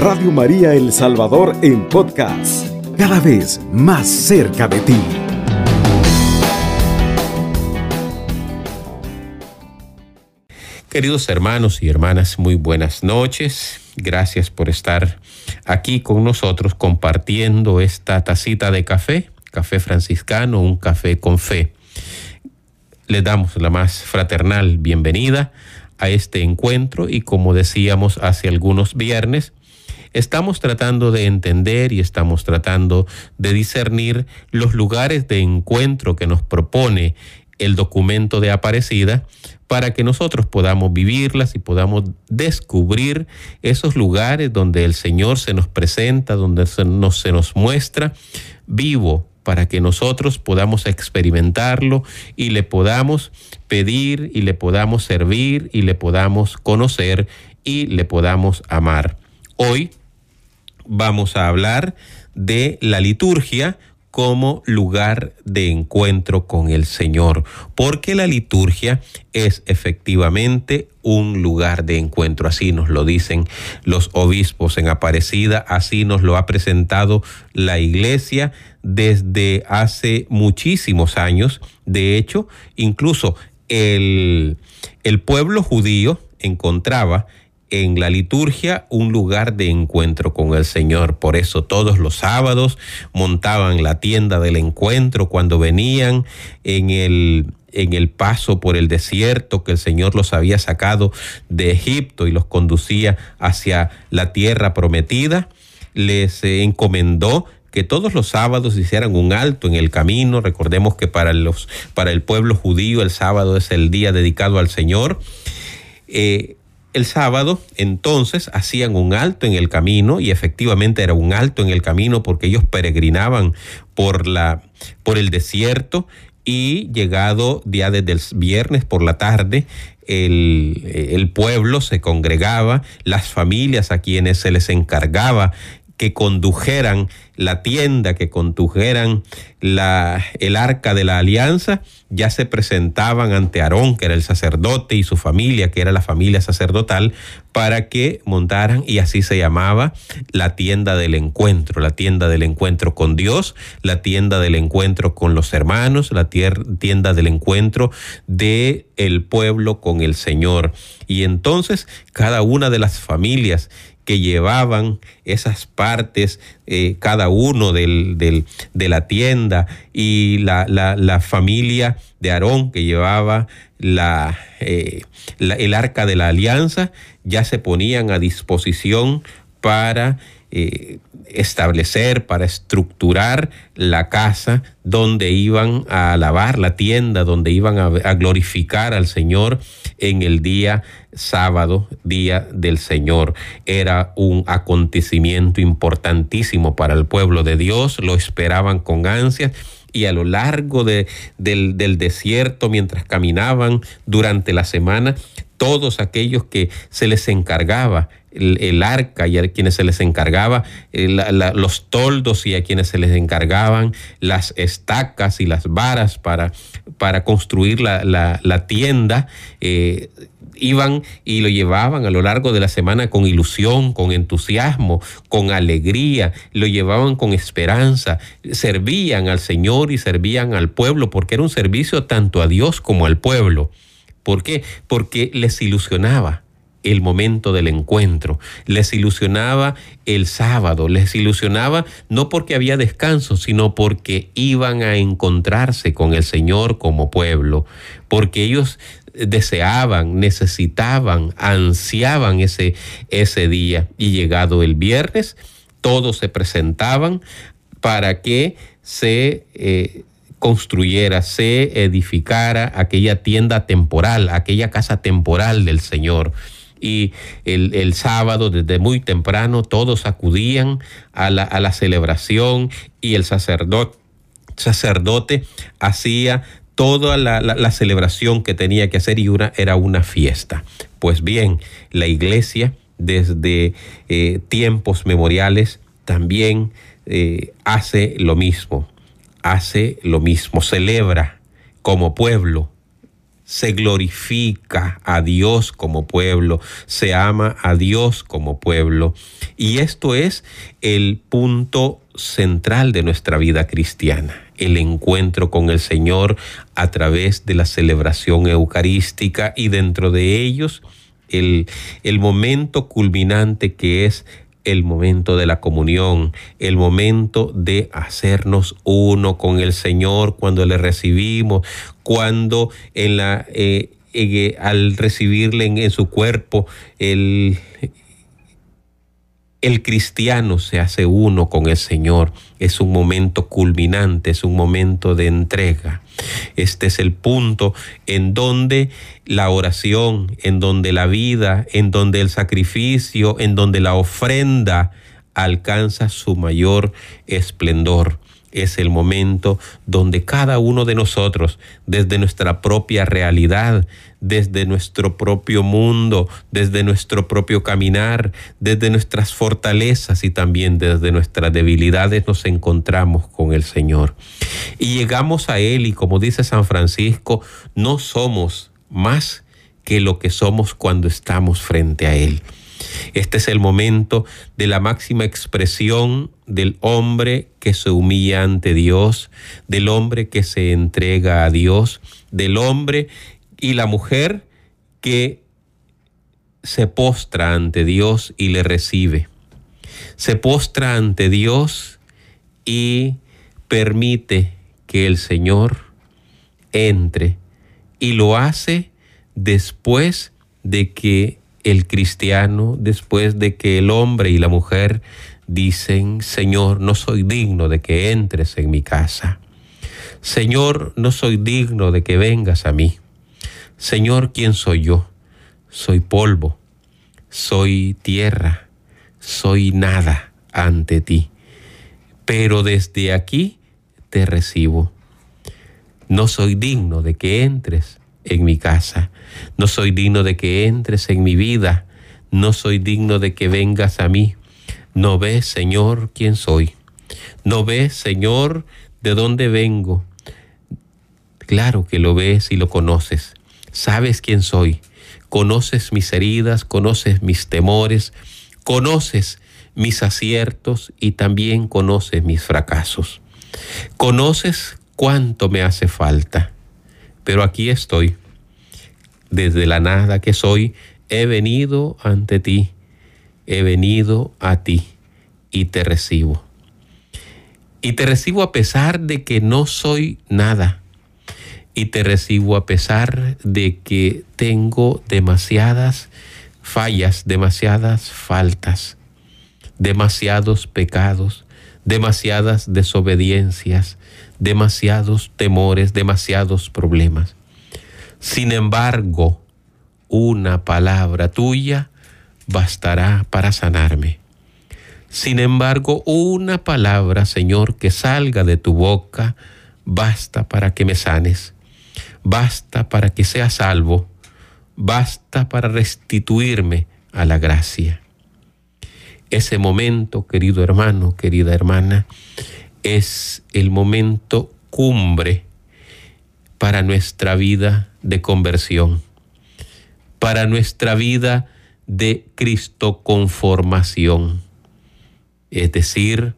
Radio María El Salvador en podcast, cada vez más cerca de ti. Queridos hermanos y hermanas, muy buenas noches. Gracias por estar aquí con nosotros compartiendo esta tacita de café, café franciscano, un café con fe. Le damos la más fraternal bienvenida a este encuentro y como decíamos hace algunos viernes, estamos tratando de entender y estamos tratando de discernir los lugares de encuentro que nos propone el documento de Aparecida para que nosotros podamos vivirlas y podamos descubrir esos lugares donde el Señor se nos presenta, donde se nos, se nos muestra vivo, para que nosotros podamos experimentarlo y le podamos pedir y le podamos servir y le podamos conocer y le podamos amar. Hoy vamos a hablar de la liturgia como lugar de encuentro con el Señor, porque la liturgia es efectivamente un lugar de encuentro, así nos lo dicen los obispos en Aparecida, así nos lo ha presentado la iglesia desde hace muchísimos años, de hecho, incluso el, el pueblo judío encontraba en la liturgia un lugar de encuentro con el Señor. Por eso todos los sábados montaban la tienda del encuentro cuando venían en el en el paso por el desierto que el Señor los había sacado de Egipto y los conducía hacia la tierra prometida, les eh, encomendó que todos los sábados hicieran un alto en el camino. Recordemos que para, los, para el pueblo judío el sábado es el día dedicado al Señor. Eh, el sábado entonces hacían un alto en el camino y efectivamente era un alto en el camino porque ellos peregrinaban por, la, por el desierto y llegado día desde el viernes por la tarde, el, el, pueblo se congregaba, las familias a quienes se les encargaba que condujeran la tienda, que condujeran la, el arca de la alianza, ya se presentaban ante Aarón, que era el sacerdote, y su familia, que era la familia sacerdotal, para que montaran, y así se llamaba, la tienda del encuentro, la tienda del encuentro con Dios, la tienda del encuentro con los hermanos, la tienda del encuentro de el pueblo con el Señor. Y entonces cada una de las familias que llevaban esas partes, eh, cada uno del, de la tienda y la, la, familia de Aarón que llevaba la, eh, el arca de la alianza, ya se ponían a disposición para eh, establecer, para estructurar la casa donde iban a alabar la tienda, donde iban a, glorificar al Señor en el día sábado, día del Señor. Era un acontecimiento importantísimo para el pueblo de Dios, lo esperaban con ansias y a lo largo de, del desierto, mientras caminaban durante la semana, todos aquellos que se les encargaba el, arca y a quienes se les encargaba eh, los toldos y a quienes se les encargaban las estacas y las varas para, para construir la, tienda. Eh, iban y lo llevaban a lo largo de la semana con ilusión, con entusiasmo, con alegría, lo llevaban con esperanza, servían al Señor y servían al pueblo, porque era un servicio tanto a Dios como al pueblo. ¿Por qué? Porque les ilusionaba el momento del encuentro, les ilusionaba el sábado, les ilusionaba no porque había descanso, sino porque iban a encontrarse con el Señor como pueblo, porque ellos deseaban, necesitaban, ansiaban ese, ese día. Y llegado el viernes, todos se presentaban para que se eh, construyera, se edificara aquella tienda temporal, aquella casa temporal del Señor. Y el, sábado, desde muy temprano, todos acudían a la, a la celebración y el sacerdote, sacerdote hacía toda la, celebración que tenía que hacer y una era una fiesta. Pues bien, la iglesia desde eh, tiempos memoriales también eh, hace lo mismo hace lo mismo, celebra como pueblo, se glorifica a Dios como pueblo, se ama a Dios como pueblo. Y esto es el punto central de nuestra vida cristiana, el encuentro con el Señor a través de la celebración eucarística y dentro de ellos el, el momento culminante que es el momento de la comunión, el momento de hacernos uno con el Señor cuando le recibimos, cuando eh, eh, al recibirle en, su cuerpo, el cristiano se hace uno con el Señor. Es un momento culminante, es un momento de entrega. Este es el punto en donde la oración, en donde la vida, en donde el sacrificio, en donde la ofrenda alcanza su mayor esplendor es el momento donde cada uno de nosotros, desde nuestra propia realidad, desde nuestro propio mundo, desde nuestro propio caminar, desde nuestras fortalezas y también desde nuestras debilidades nos encontramos con el Señor. Y llegamos a Él y como dice San Francisco, no somos más que lo que somos cuando estamos frente a Él. Este es el momento de la máxima expresión del hombre que se humilla ante Dios, del hombre que se entrega a Dios, del hombre y la mujer que se postra ante Dios y le recibe. Se postra ante Dios y permite que el Señor entre y lo hace después de que el cristiano después de que el hombre y la mujer dicen, Señor, no soy digno de que entres en mi casa. Señor, no soy digno de que vengas a mí. Señor, ¿quién soy yo? Soy polvo, soy tierra, soy nada ante ti. Pero desde aquí te recibo. No soy digno de que entres en mi casa. No soy digno de que entres en mi vida. No soy digno de que vengas a mí. No ves, Señor, quién soy. No ves, Señor, de dónde vengo. Claro que lo ves y lo conoces. Sabes quién soy. Conoces mis heridas, conoces mis temores, conoces mis aciertos y también conoces mis fracasos. Conoces cuánto me hace falta pero aquí estoy. Desde la nada que soy, he venido ante ti, he venido a ti y te recibo. Y te recibo a pesar de que no soy nada. Y te recibo a pesar de que tengo demasiadas fallas, demasiadas faltas, demasiados pecados, demasiadas desobediencias, demasiados temores, demasiados problemas. Sin embargo, una palabra tuya bastará para sanarme. Sin embargo, una palabra, Señor, que salga de tu boca, basta para que me sanes, basta para que sea salvo, basta para restituirme a la gracia. Ese momento, querido hermano, querida hermana, es el momento cumbre para nuestra vida de conversión, para nuestra vida de Cristo conformación, es decir,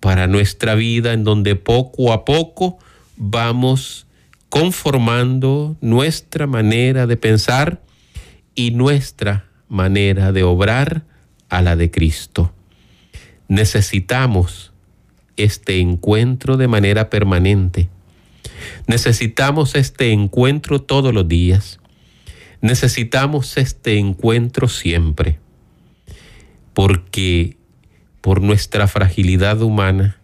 para nuestra vida en donde poco a poco vamos conformando nuestra manera de pensar y nuestra manera de obrar a la de Cristo. Necesitamos este encuentro de manera permanente. Necesitamos este encuentro todos los días. Necesitamos este encuentro siempre. Porque por nuestra fragilidad humana,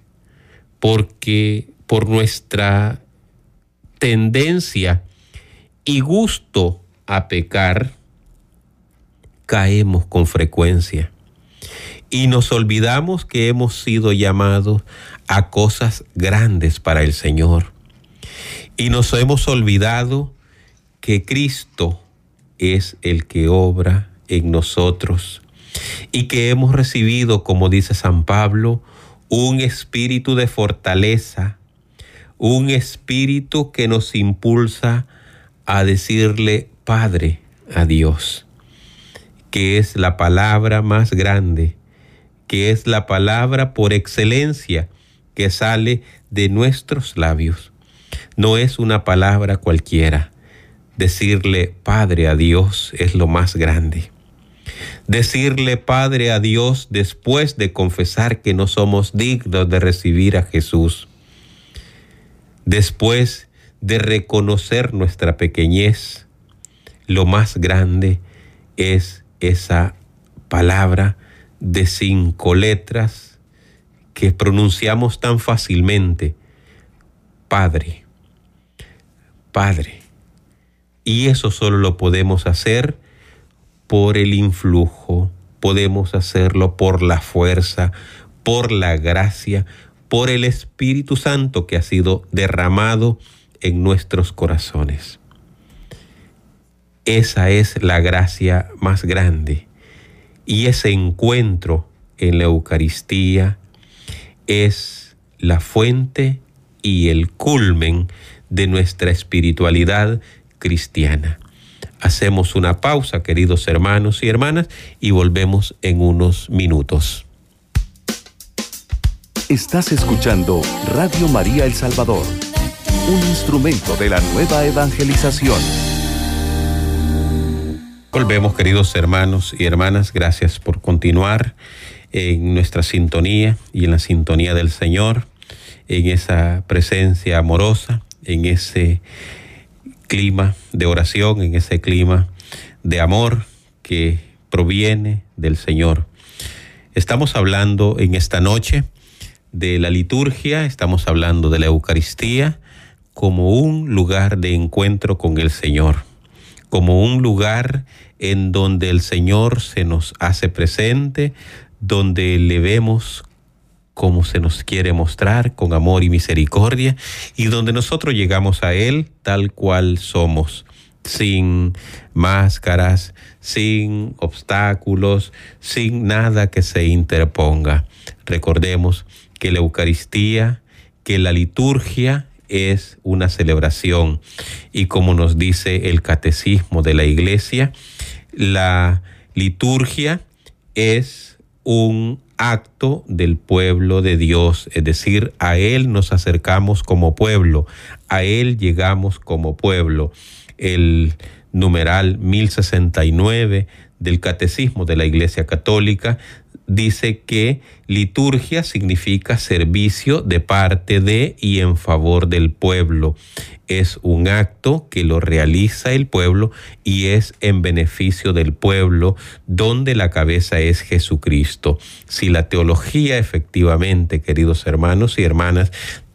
porque por nuestra tendencia y gusto a pecar, caemos con frecuencia y nos olvidamos que hemos sido llamados a cosas grandes para el Señor. Y nos hemos olvidado que Cristo es el que obra en nosotros y que hemos recibido, como dice San Pablo, un espíritu de fortaleza, un espíritu que nos impulsa a decirle Padre a Dios, que es la palabra más grande, que es la palabra por excelencia que sale de nuestros labios. No es una palabra cualquiera. Decirle Padre a Dios es lo más grande. Decirle Padre a Dios después de confesar que no somos dignos de recibir a Jesús. Después de reconocer nuestra pequeñez, lo más grande es esa palabra de cinco letras que pronunciamos tan fácilmente. Padre, Padre. Y eso solo lo podemos hacer por el influjo, podemos hacerlo por la fuerza, por la gracia, por el Espíritu Santo que ha sido derramado en nuestros corazones. Esa es la gracia más grande. Y ese encuentro en la Eucaristía es la fuente y el culmen de nuestra espiritualidad cristiana. Hacemos una pausa, queridos hermanos y hermanas, y volvemos en unos minutos. Estás escuchando Radio María El Salvador, un instrumento de la nueva evangelización. Volvemos, queridos hermanos y hermanas, gracias por continuar en nuestra sintonía y en la sintonía del Señor, en esa presencia amorosa, en ese clima de oración, en ese clima de amor que proviene del Señor. Estamos hablando en esta noche de la liturgia, estamos hablando de la Eucaristía como un lugar de encuentro con el Señor, como un lugar en donde el Señor se nos hace presente, donde le vemos como se nos quiere mostrar con amor y misericordia y donde nosotros llegamos a Él tal cual somos, sin máscaras, sin obstáculos, sin nada que se interponga. Recordemos que la Eucaristía, que la liturgia es una celebración y como nos dice el catecismo de la Iglesia, la liturgia es un acto del pueblo de Dios, es decir, a Él nos acercamos como pueblo, a Él llegamos como pueblo. El numeral 1069 del Catecismo de la Iglesia Católica dice que liturgia significa servicio de parte de y en favor del pueblo. Es un acto que lo realiza el pueblo y es en beneficio del pueblo, donde la cabeza es Jesucristo. Si la teología efectivamente, queridos hermanos y hermanas,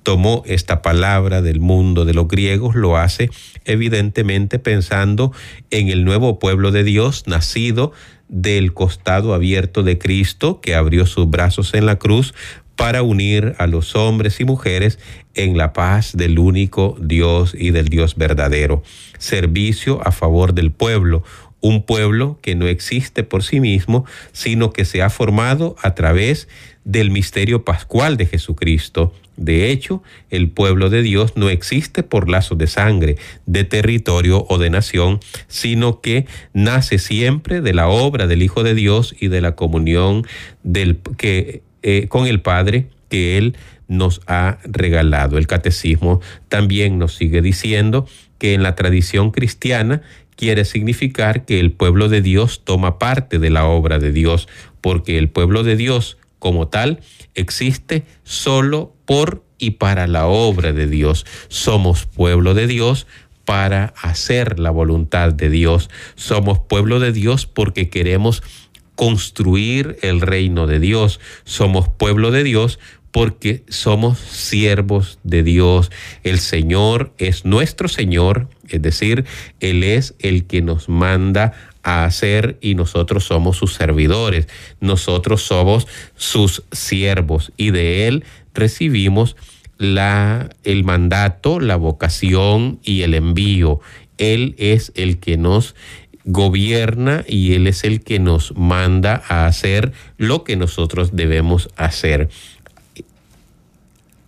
tomó esta palabra del mundo de los griegos, lo hace evidentemente pensando en el nuevo pueblo de Dios nacido del costado abierto de Cristo, que abrió sus brazos en la cruz para unir a los hombres y mujeres en la paz del único Dios y del Dios verdadero. Servicio a favor del pueblo, un pueblo que no existe por sí mismo, sino que se ha formado a través del misterio pascual de Jesucristo. De hecho, el pueblo de Dios no existe por lazos de sangre, de territorio o de nación, sino que nace siempre de la obra del Hijo de Dios y de la comunión del, que, eh, con el Padre que Él nos ha regalado. El catecismo también nos sigue diciendo que en la tradición cristiana quiere significar que el pueblo de Dios toma parte de la obra de Dios, porque el pueblo de Dios como tal existe solo por y para la obra de Dios. Somos pueblo de Dios para hacer la voluntad de Dios. Somos pueblo de Dios porque queremos construir el reino de Dios. Somos pueblo de Dios porque somos siervos de Dios. El Señor es nuestro Señor, es decir, Él es el que nos manda a hacer y nosotros somos sus servidores, nosotros somos sus siervos y de Él recibimos la, el mandato, la vocación y el envío. Él es el que nos gobierna y Él es el que nos manda a hacer lo que nosotros debemos hacer.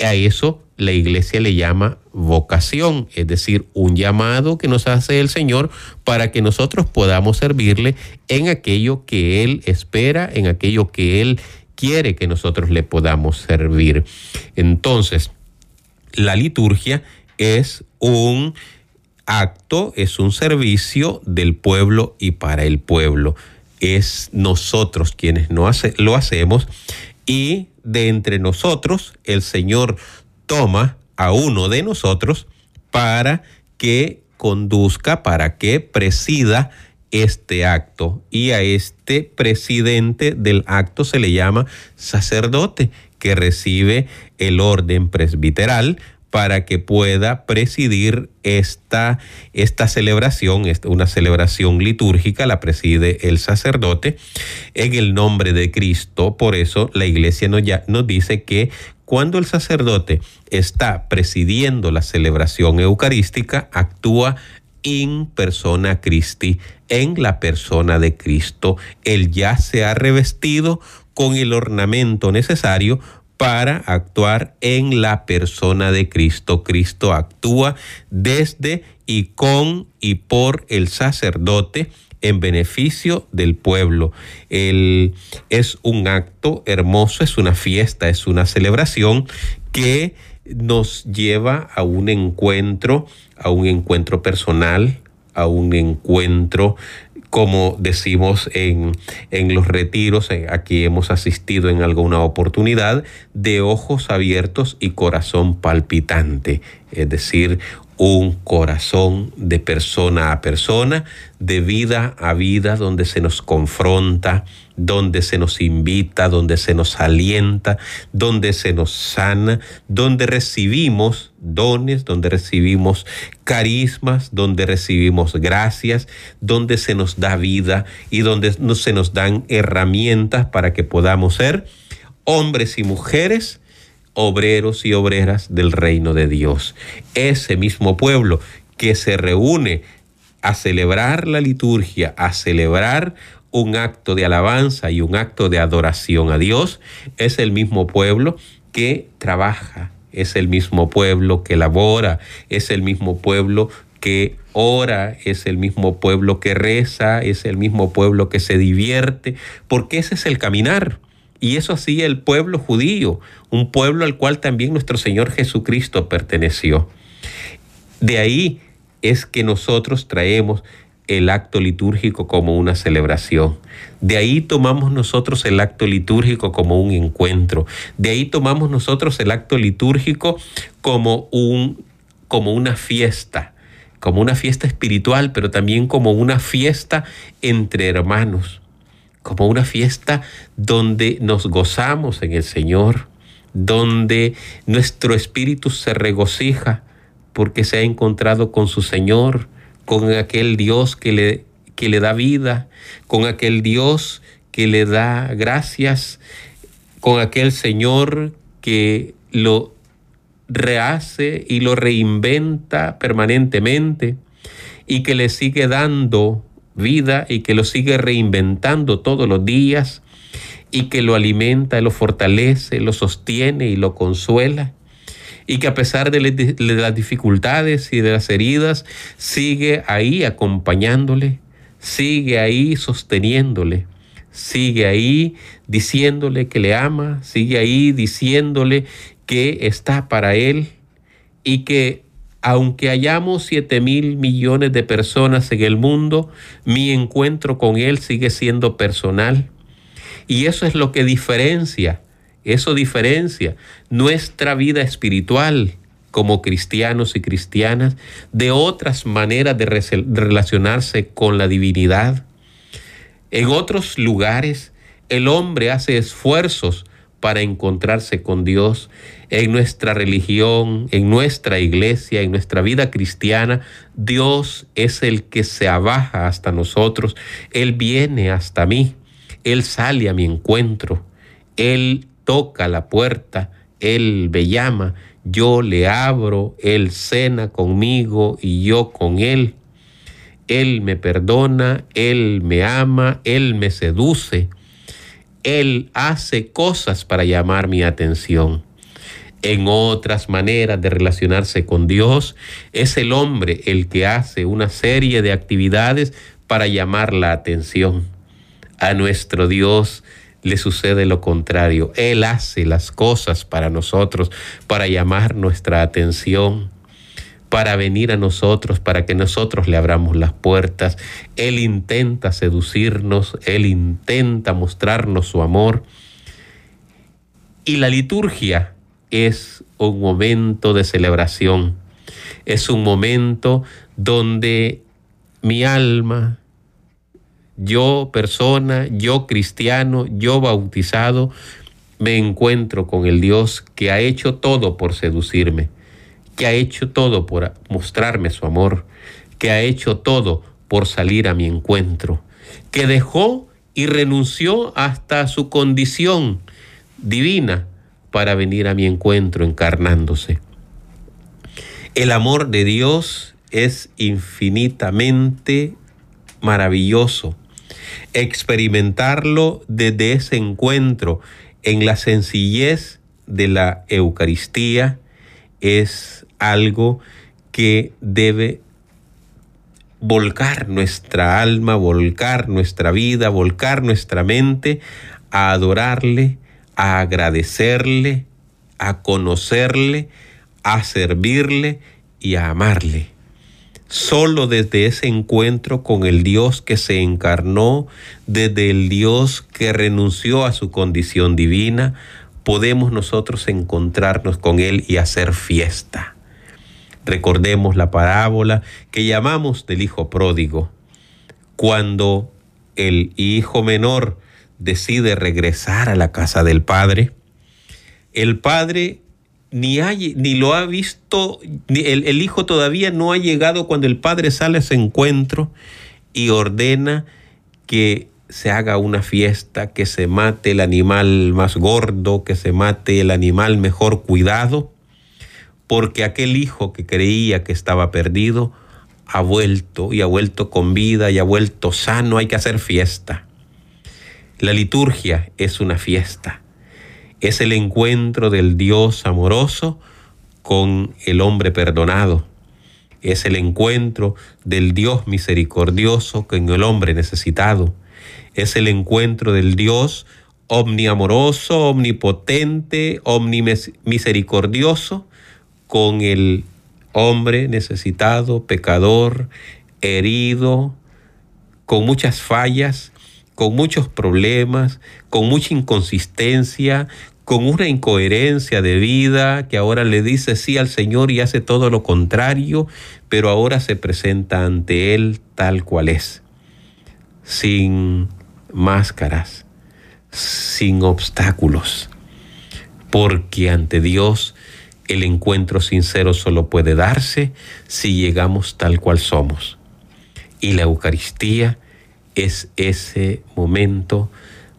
A eso la iglesia le llama vocación, es decir, un llamado que nos hace el Señor para que nosotros podamos servirle en aquello que Él espera, en aquello que Él quiere que nosotros le podamos servir. Entonces, la liturgia es un acto, es un servicio del pueblo y para el pueblo. Es nosotros quienes no lo hacemos y de entre nosotros el Señor toma a uno de nosotros para que conduzca, para que presida este acto. Y a este presidente del acto se le llama sacerdote, que recibe el orden presbiteral para que pueda presidir esta, esta celebración, una celebración litúrgica, la preside el sacerdote en el nombre de Cristo. Por eso la iglesia nos, ya, nos dice que cuando el sacerdote está presidiendo la celebración eucarística, actúa en persona Christi, en la persona de Cristo. Él ya se ha revestido con el ornamento necesario para actuar en la persona de Cristo. Cristo actúa desde y con y por el sacerdote en beneficio del pueblo. El, es un acto hermoso, es una fiesta, es una celebración que nos lleva a un encuentro, a un encuentro personal, a un encuentro como decimos en, en, los retiros, aquí hemos asistido en alguna oportunidad, de ojos abiertos y corazón palpitante, es decir, un corazón de persona a persona, de vida a vida, donde se nos confronta, donde se nos invita, donde se nos alienta, donde se nos sana, donde recibimos dones, donde recibimos carismas, donde recibimos gracias, donde se nos da vida y donde se nos dan herramientas para que podamos ser hombres y mujeres obreros y obreras del reino de Dios. Ese mismo pueblo que se reúne a celebrar la liturgia, a celebrar un acto de alabanza y un acto de adoración a Dios, es el mismo pueblo que trabaja, es el mismo pueblo que labora, es el mismo pueblo que ora, es el mismo pueblo que reza, es el mismo pueblo que se divierte, porque ese es el caminar. Y eso hacía el pueblo judío, un pueblo al cual también nuestro Señor Jesucristo perteneció. De ahí es que nosotros traemos el acto litúrgico como una celebración. De ahí tomamos nosotros el acto litúrgico como un encuentro. De ahí tomamos nosotros el acto litúrgico como, un, como una fiesta, como una fiesta espiritual, pero también como una fiesta entre hermanos como una fiesta donde nos gozamos en el Señor, donde nuestro espíritu se regocija porque se ha encontrado con su Señor, con aquel Dios que le, que le da vida, con aquel Dios que le da gracias, con aquel Señor que lo rehace y lo reinventa permanentemente y que le sigue dando vida y que lo sigue reinventando todos los días y que lo alimenta, lo fortalece, lo sostiene y lo consuela. Y que a pesar de, las dificultades y de las heridas, sigue ahí acompañándole, sigue ahí sosteniéndole, sigue ahí diciéndole que le ama, sigue ahí diciéndole que está para él y que aunque hayamos 7 mil millones de personas en el mundo, mi encuentro con Él sigue siendo personal. Y eso es lo que diferencia, eso diferencia nuestra vida espiritual como cristianos y cristianas de otras maneras de relacionarse con la divinidad. En otros lugares, el hombre hace esfuerzos para encontrarse con Dios en nuestra religión, en nuestra iglesia, en nuestra vida cristiana. Dios es el que se abaja hasta nosotros. Él viene hasta mí. Él sale a mi encuentro. Él toca la puerta. Él me llama. Yo le abro. Él cena conmigo y yo con Él. Él me perdona. Él me ama. Él me seduce. Él hace cosas para llamar mi atención. en otras maneras de relacionarse con Dios. Es el hombre el que hace una serie de actividades para llamar la atención. A nuestro Dios le sucede lo contrario. Él hace las cosas para nosotros, para llamar nuestra atención, para venir a nosotros, para que nosotros le abramos las puertas. Él intenta seducirnos, Él intenta mostrarnos su amor. Y la liturgia es un momento de celebración, es un momento donde mi alma, yo persona, yo cristiano, yo bautizado, me encuentro con el Dios que ha hecho todo por seducirme, que ha hecho todo por mostrarme su amor, que ha hecho todo por salir a mi encuentro, que dejó y renunció hasta su condición divina para venir a mi encuentro encarnándose. El amor de Dios es infinitamente maravilloso. Experimentarlo desde ese encuentro en la sencillez de la Eucaristía es algo que debe volcar nuestra alma, volcar nuestra vida, volcar nuestra mente a adorarle, a agradecerle, a conocerle, a servirle y a amarle. Solo desde ese encuentro con el Dios que se encarnó, desde el Dios que renunció a su condición divina, podemos nosotros encontrarnos con Él y hacer fiesta. Recordemos la parábola que llamamos del Hijo Pródigo. Cuando el hijo menor decide regresar a la casa del padre, el padre ni, hay, ni lo ha visto, ni el, el hijo todavía no ha llegado cuando el padre sale a ese encuentro y ordena que se haga una fiesta, que se mate el animal más gordo, que se mate el animal mejor cuidado, porque aquel hijo que creía que estaba perdido ha vuelto y ha vuelto con vida y ha vuelto sano, hay que hacer fiesta. La liturgia es una fiesta, es el encuentro del Dios amoroso con el hombre perdonado, es el encuentro del Dios misericordioso con el hombre necesitado, es el encuentro del Dios omniamoroso, omnipotente, omnimisericordioso con el hombre necesitado, pecador, herido, con muchas fallas, con muchos problemas, con mucha inconsistencia, con una incoherencia de vida, que ahora le dice sí al Señor y hace todo lo contrario, pero ahora se presenta ante Él tal cual es, sin máscaras, sin obstáculos, porque ante Dios el encuentro sincero solo puede darse si llegamos tal cual somos. Y la Eucaristía es ese momento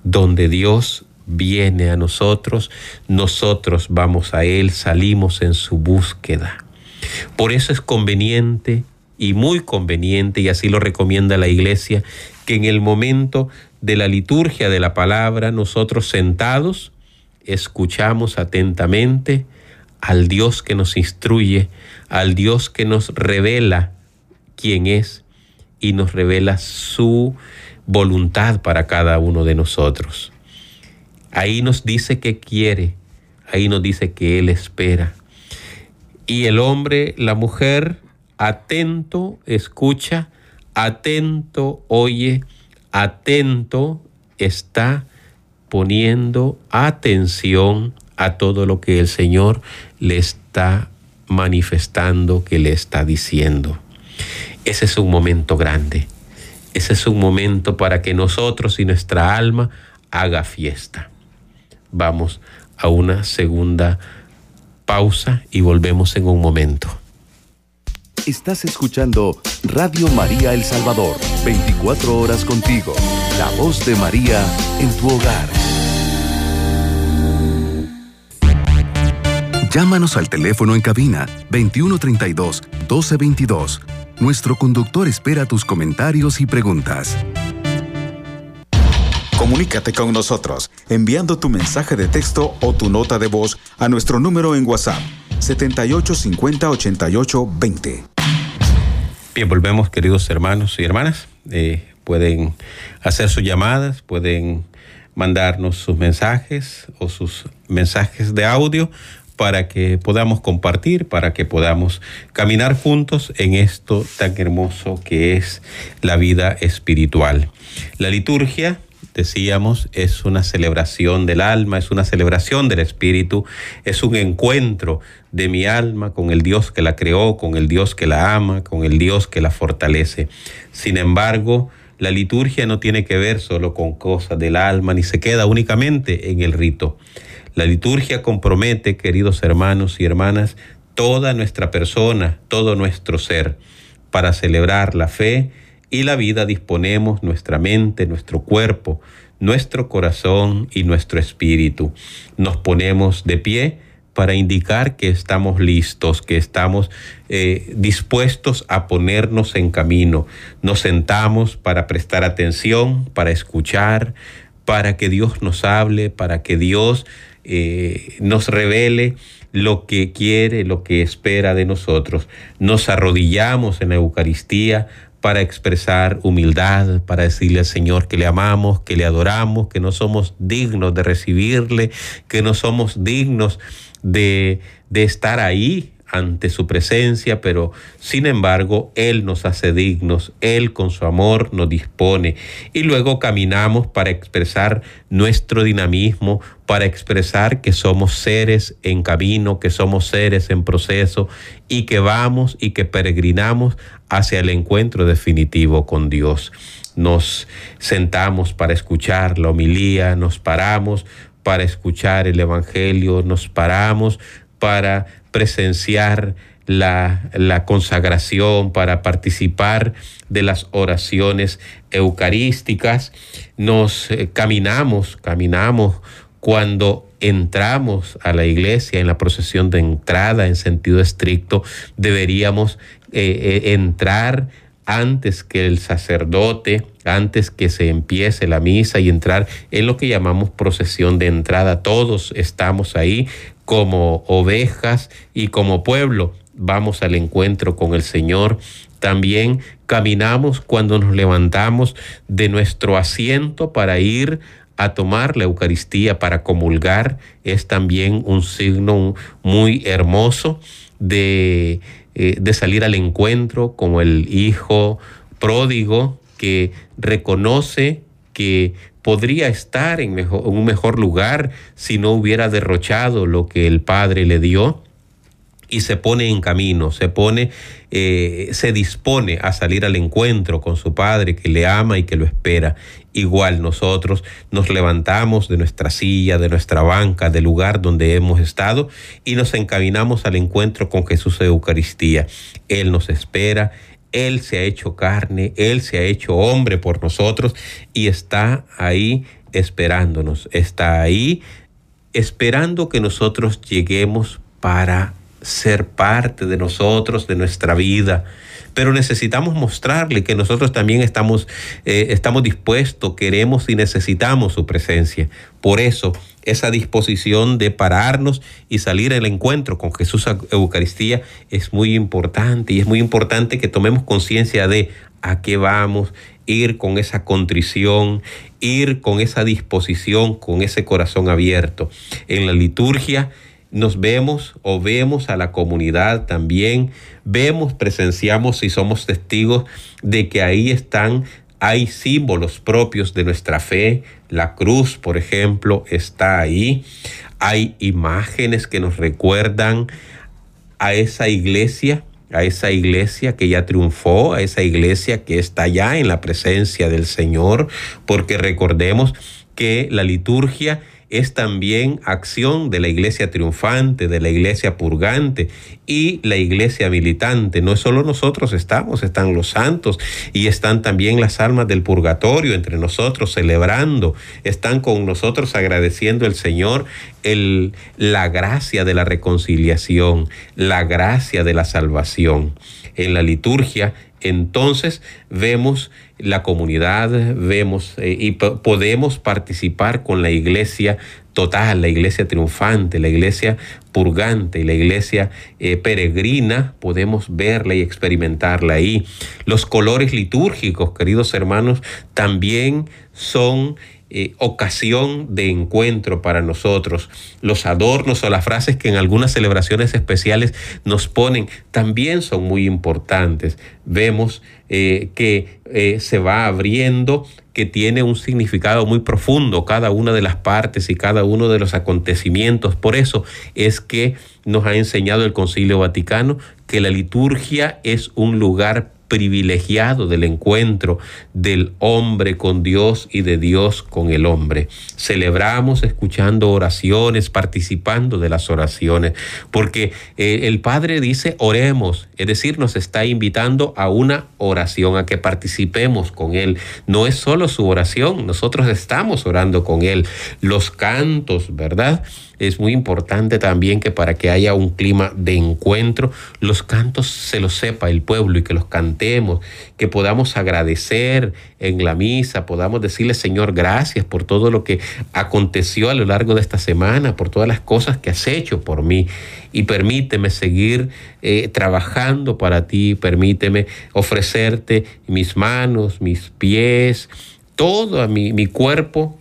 donde Dios viene a nosotros, nosotros vamos a Él, salimos en su búsqueda. Por eso es conveniente y muy conveniente, y así lo recomienda la iglesia, que en el momento de la liturgia de la palabra, nosotros sentados, escuchamos atentamente al Dios que nos instruye, al Dios que nos revela quién es y nos revela su voluntad para cada uno de nosotros. Ahí nos dice que quiere, ahí nos dice que Él espera. Y el hombre, la mujer, atento, escucha, atento, oye, atento, está poniendo atención a todo lo que el Señor le está manifestando, que le está diciendo. Ese es un momento grande. Ese es un momento para que nosotros y nuestra alma haga fiesta. Vamos a una segunda pausa y volvemos en un momento. Estás escuchando Radio María El Salvador, 24 horas contigo, la voz de María en tu hogar. Llámanos al teléfono en cabina 2132 1222 nuestro conductor espera tus comentarios y preguntas. Comunícate con nosotros enviando tu mensaje de texto o tu nota de voz a nuestro número en WhatsApp 78508820. Bien, volvemos queridos hermanos y hermanas. Eh, pueden hacer sus llamadas, pueden mandarnos sus mensajes o sus mensajes de audio para que podamos compartir, para que podamos caminar juntos en esto tan hermoso que es la vida espiritual. La liturgia decíamos, es una celebración del alma, es una celebración del espíritu, es un encuentro de mi alma con el Dios que la creó, con el Dios que la ama, con el Dios que la fortalece. Sin embargo, la liturgia no tiene que ver solo con cosas del alma, ni se queda únicamente en el rito. La liturgia compromete, queridos hermanos y hermanas, toda nuestra persona, todo nuestro ser, para celebrar la fe y la vida disponemos nuestra mente, nuestro cuerpo, nuestro corazón y nuestro espíritu. Nos ponemos de pie para indicar que estamos listos, que estamos eh, dispuestos a ponernos en camino. Nos sentamos para prestar atención, para escuchar, para que Dios nos hable, para que Dios eh, nos revele lo que quiere, lo que espera de nosotros. Nos arrodillamos en la Eucaristía para expresar humildad, para decirle al Señor que le amamos, que le adoramos, que no somos dignos de recibirle, que no somos dignos de, de estar ahí ante su presencia, pero sin embargo Él nos hace dignos, Él con su amor nos dispone y luego caminamos para expresar nuestro dinamismo, para expresar que somos seres en camino, que somos seres en proceso y que vamos y que peregrinamos hacia el encuentro definitivo con Dios. Nos sentamos para escuchar la homilía, nos paramos para escuchar el Evangelio, nos paramos para presenciar la, consagración, para participar de las oraciones eucarísticas. Nos eh, caminamos, caminamos cuando entramos a la iglesia en la procesión de entrada en sentido estricto, deberíamos eh, eh, entrar antes que el sacerdote, antes que se empiece la misa y entrar en lo que llamamos procesión de entrada. Todos estamos ahí como ovejas y como pueblo. Vamos al encuentro con el Señor. También caminamos cuando nos levantamos de nuestro asiento para ir a tomar la Eucaristía, para comulgar. Es también un signo muy hermoso de, eh, de salir al encuentro como el Hijo pródigo que reconoce que podría estar en, un mejor lugar si no hubiera derrochado lo que el Padre le dio y se pone en camino, se pone, eh, se dispone a salir al encuentro con su Padre que le ama y que lo espera. Igual nosotros nos levantamos de nuestra silla, de nuestra banca, del lugar donde hemos estado y nos encaminamos al encuentro con Jesús Eucaristía. Él nos espera, él se ha hecho carne, Él se ha hecho hombre por nosotros y está ahí esperándonos, está ahí esperando que nosotros lleguemos para ser parte de nosotros, de nuestra vida. Pero necesitamos mostrarle que nosotros también estamos, eh, estamos dispuestos, queremos y necesitamos su presencia. Por eso, esa disposición de pararnos y salir al encuentro con Jesús Eucaristía es muy importante y es muy importante que tomemos conciencia de a qué vamos, ir con esa contrición, ir con esa disposición, con ese corazón abierto. En la liturgia nos vemos o vemos a la comunidad también, vemos, presenciamos y somos testigos de que ahí están, hay símbolos propios de nuestra fe. La cruz, por ejemplo, está ahí. Hay imágenes que nos recuerdan a esa iglesia, a esa iglesia que ya triunfó, a esa iglesia que está ya en la presencia del Señor, porque recordemos que la liturgia es también acción de la iglesia triunfante, de la iglesia purgante y la iglesia militante. No es solo nosotros estamos, están los santos y están también las almas del purgatorio entre nosotros celebrando, están con nosotros agradeciendo al Señor el, la gracia de la reconciliación, la gracia de la salvación. En la liturgia entonces vemos la comunidad, vemos eh, y podemos participar con la iglesia total, la iglesia triunfante, la iglesia purgante, la iglesia eh, peregrina, podemos verla y experimentarla ahí. Los colores litúrgicos, queridos hermanos, también son eh, ocasión de encuentro para nosotros. Los adornos o las frases que en algunas celebraciones especiales nos ponen también son muy importantes. Vemos eh, que eh, se va abriendo, que tiene un significado muy profundo cada una de las partes y cada uno de los acontecimientos. Por eso es que nos ha enseñado el Concilio Vaticano que la liturgia es un lugar privilegiado del encuentro del hombre con Dios y de Dios con el hombre. Celebramos escuchando oraciones, participando de las oraciones, porque eh, el Padre dice oremos, es decir, nos está invitando a una oración, a que participemos con Él. No es solo su oración, nosotros estamos orando con Él. Los cantos, ¿verdad? Es muy importante también que para que haya un clima de encuentro, los cantos se los sepa el pueblo y que los cantemos, que podamos agradecer en la misa, podamos decirle Señor gracias por todo lo que aconteció a lo largo de esta semana, por todas las cosas que has hecho por mí. Y permíteme seguir eh, trabajando para ti, permíteme ofrecerte mis manos, mis pies, todo mi, mi cuerpo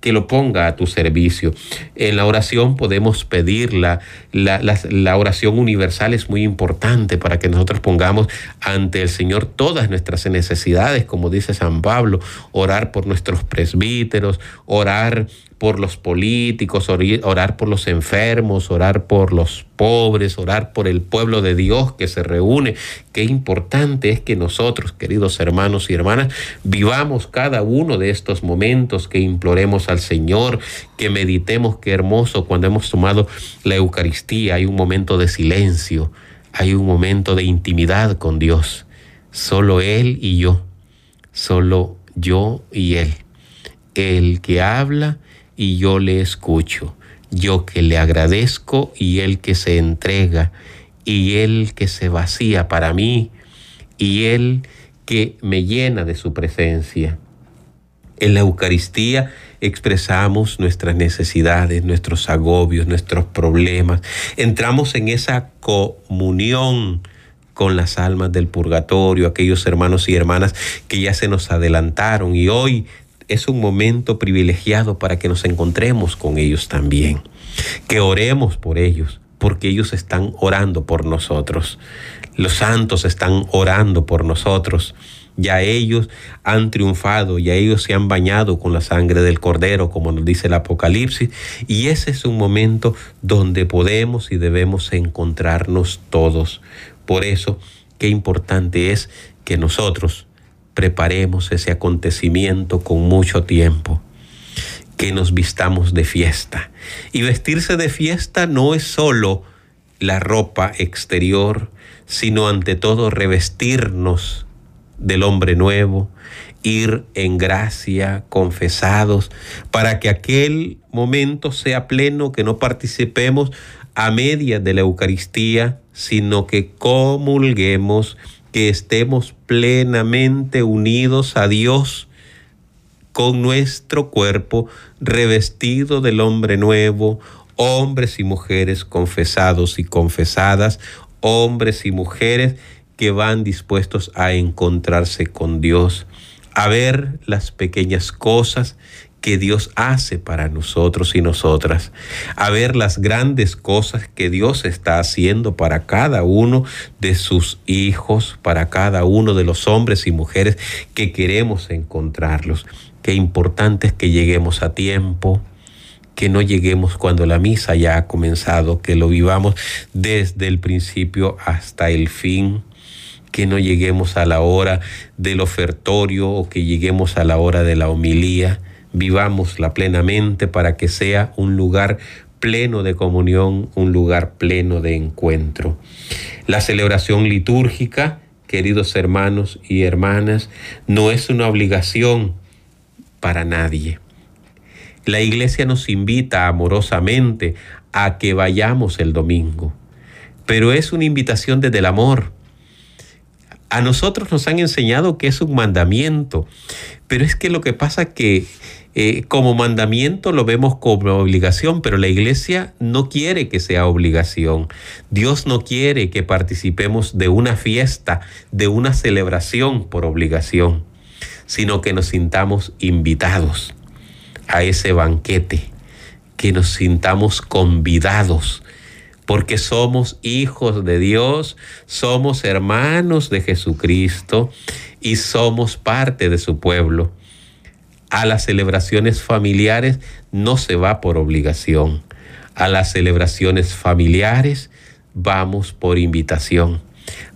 que lo ponga a tu servicio. En la oración podemos pedirla. La, la, oración universal es muy importante para que nosotros pongamos ante el Señor todas nuestras necesidades, como dice San Pablo, orar por nuestros presbíteros, orar por los políticos, orar por los enfermos, orar por los pobres, orar por el pueblo de Dios que se reúne. Qué importante es que nosotros, queridos hermanos y hermanas, vivamos cada uno de estos momentos, que imploremos al Señor, que meditemos qué hermoso cuando hemos tomado la Eucaristía. Hay un momento de silencio, hay un momento de intimidad con Dios. Solo Él y yo, solo yo y Él. El que habla y yo le escucho, yo que le agradezco y él que se entrega, y él que se vacía para mí, y él que me llena de su presencia. En la Eucaristía expresamos nuestras necesidades, nuestros agobios, nuestros problemas. Entramos en esa comunión con las almas del purgatorio, aquellos hermanos y hermanas que ya se nos adelantaron y hoy es un momento privilegiado para que nos encontremos con ellos también, que oremos por ellos, porque ellos están orando por nosotros. Los santos están orando por nosotros. Ya ellos han triunfado, ya ellos se han bañado con la sangre del cordero, como nos dice el Apocalipsis, y ese es un momento donde podemos y debemos encontrarnos todos. Por eso, qué importante es que nosotros preparemos ese acontecimiento con mucho tiempo, que nos vistamos de fiesta. Y vestirse de fiesta no es solo la ropa exterior, sino ante todo revestirnos del hombre nuevo, ir en gracia, confesados, para que aquel momento sea pleno, que no participemos a media de la Eucaristía, sino que comulguemos que estemos plenamente unidos a Dios con nuestro cuerpo revestido del hombre nuevo, hombres y mujeres confesados y confesadas, hombres y mujeres que van dispuestos a encontrarse con Dios, a ver las pequeñas cosas que Dios hace para nosotros y nosotras, a ver las grandes cosas que Dios está haciendo para cada uno de sus hijos, para cada uno de los hombres y mujeres que queremos encontrarlos. Qué importante es que lleguemos a tiempo, que no lleguemos cuando la misa ya ha comenzado, que lo vivamos desde el principio hasta el fin que no lleguemos a la hora del ofertorio o que lleguemos a la hora de la homilía, vivámosla plenamente para que sea un lugar pleno de comunión, un lugar pleno de encuentro. La celebración litúrgica, queridos hermanos y hermanas, no es una obligación para nadie. La iglesia nos invita amorosamente a que vayamos el domingo, pero es una invitación desde el amor, A nosotros nos han enseñado que es un mandamiento, pero es que lo que pasa que eh, como mandamiento lo vemos como obligación, pero la iglesia no quiere que sea obligación. Dios no quiere que participemos de una fiesta, de una celebración por obligación, sino que nos sintamos invitados a ese banquete, que nos sintamos convidados porque somos hijos de Dios, somos hermanos de Jesucristo y somos parte de su pueblo. A las celebraciones familiares no se va por obligación. A las celebraciones familiares vamos por invitación.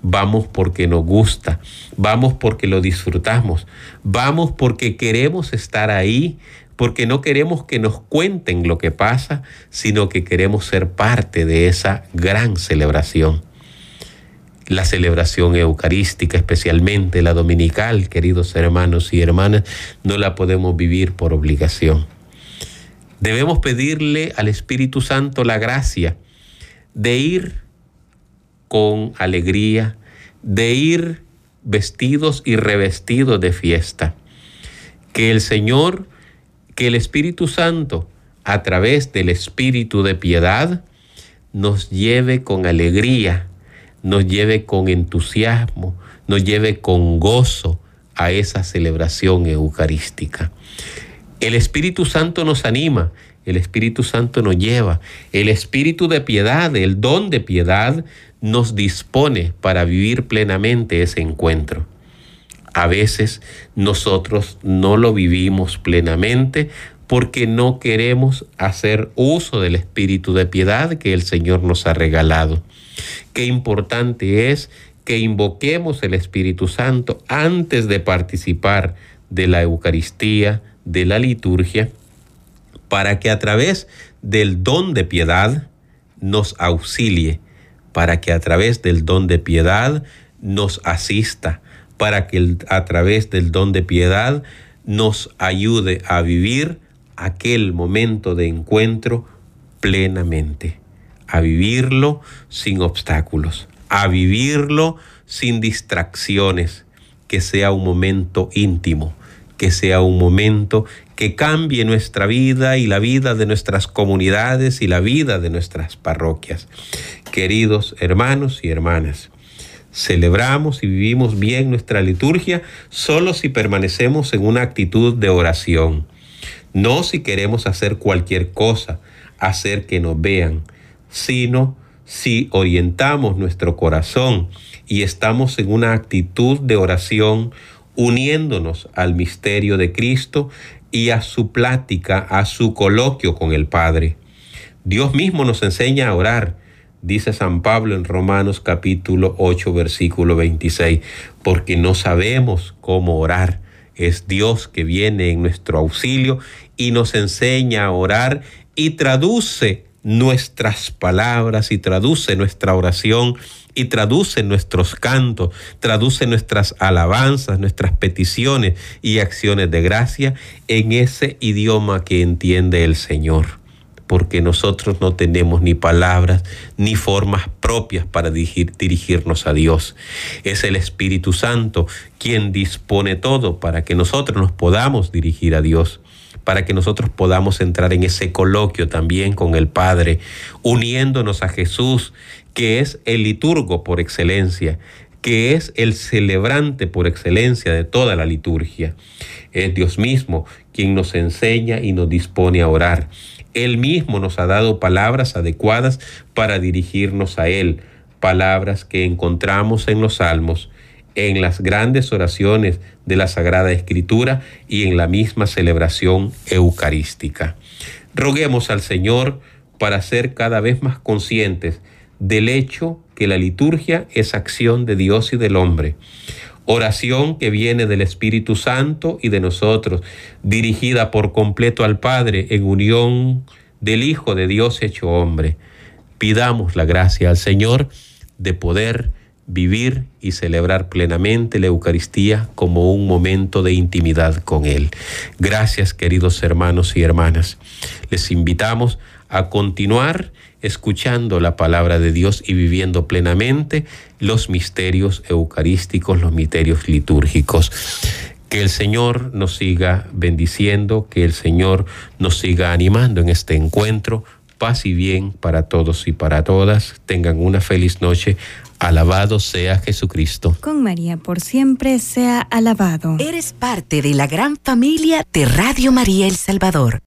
Vamos porque nos gusta, vamos porque lo disfrutamos, vamos porque queremos estar ahí porque no queremos que nos cuenten lo que pasa, sino que queremos ser parte de esa gran celebración. La celebración eucarística, especialmente la dominical, queridos hermanos y hermanas, no la podemos vivir por obligación. Debemos pedirle al Espíritu Santo la gracia de ir con alegría, de ir vestidos y revestidos de fiesta. Que el Señor que el Espíritu Santo, a través del Espíritu de piedad, nos lleve con alegría, nos lleve con entusiasmo, nos lleve con gozo a esa celebración eucarística. El Espíritu Santo nos anima, el Espíritu Santo nos lleva, el Espíritu de piedad, el don de piedad, nos dispone para vivir plenamente ese encuentro a veces nosotros no lo vivimos plenamente porque no queremos hacer uso del espíritu de piedad que el Señor nos ha regalado. Qué importante es que invoquemos el Espíritu Santo antes de participar de la Eucaristía, de la liturgia, para que a través del don de piedad nos auxilie, para que a través del don de piedad nos asista, para que a través del don de piedad nos ayude a vivir aquel momento de encuentro plenamente, a vivirlo sin obstáculos, a vivirlo sin distracciones, que sea un momento íntimo, que sea un momento que cambie nuestra vida y la vida de nuestras comunidades y la vida de nuestras parroquias. Queridos hermanos y hermanas, Celebramos y vivimos bien nuestra liturgia solo si permanecemos en una actitud de oración, no si queremos hacer cualquier cosa, hacer que nos vean, sino si orientamos nuestro corazón y estamos en una actitud de oración uniéndonos al misterio de Cristo y a su plática, a su coloquio con el Padre. Dios mismo nos enseña a orar dice San Pablo en Romanos capítulo 8 versículo 26, porque no sabemos cómo orar. Es Dios que viene en nuestro auxilio y nos enseña a orar y traduce nuestras palabras y traduce nuestra oración y traduce nuestros cantos, traduce nuestras alabanzas, nuestras peticiones y acciones de gracia en ese idioma que entiende el Señor porque nosotros no tenemos ni palabras ni formas propias para dirigirnos a Dios. Es el Espíritu Santo quien dispone todo para que nosotros nos podamos dirigir a Dios para que nosotros podamos entrar en ese coloquio también con el Padre, uniéndonos a Jesús, que es el liturgo por excelencia, que es el celebrante por excelencia de toda la liturgia. Es Dios mismo quien nos enseña y nos dispone a orar. Él mismo nos ha dado palabras adecuadas para dirigirnos a Él, palabras que encontramos en los salmos, en las grandes oraciones de la Sagrada Escritura y en la misma celebración eucarística. Roguemos al Señor para ser cada vez más conscientes del hecho que la liturgia es acción de Dios y del hombre oración que viene del Espíritu Santo y de nosotros, dirigida por completo al Padre en unión del Hijo de Dios hecho hombre. Pidamos la gracia al Señor de poder vivir y celebrar plenamente la Eucaristía como un momento de intimidad con Él. Gracias queridos hermanos y hermanas. Les invitamos a continuar escuchando la palabra de Dios y viviendo plenamente los misterios eucarísticos, los misterios litúrgicos. Que el Señor nos siga bendiciendo, que el Señor nos siga animando en este encuentro. Paz y bien para todos y para todas. Tengan una feliz noche. Alabado sea Jesucristo. Con María por siempre sea alabado. Eres parte de la gran familia de Radio María El Salvador.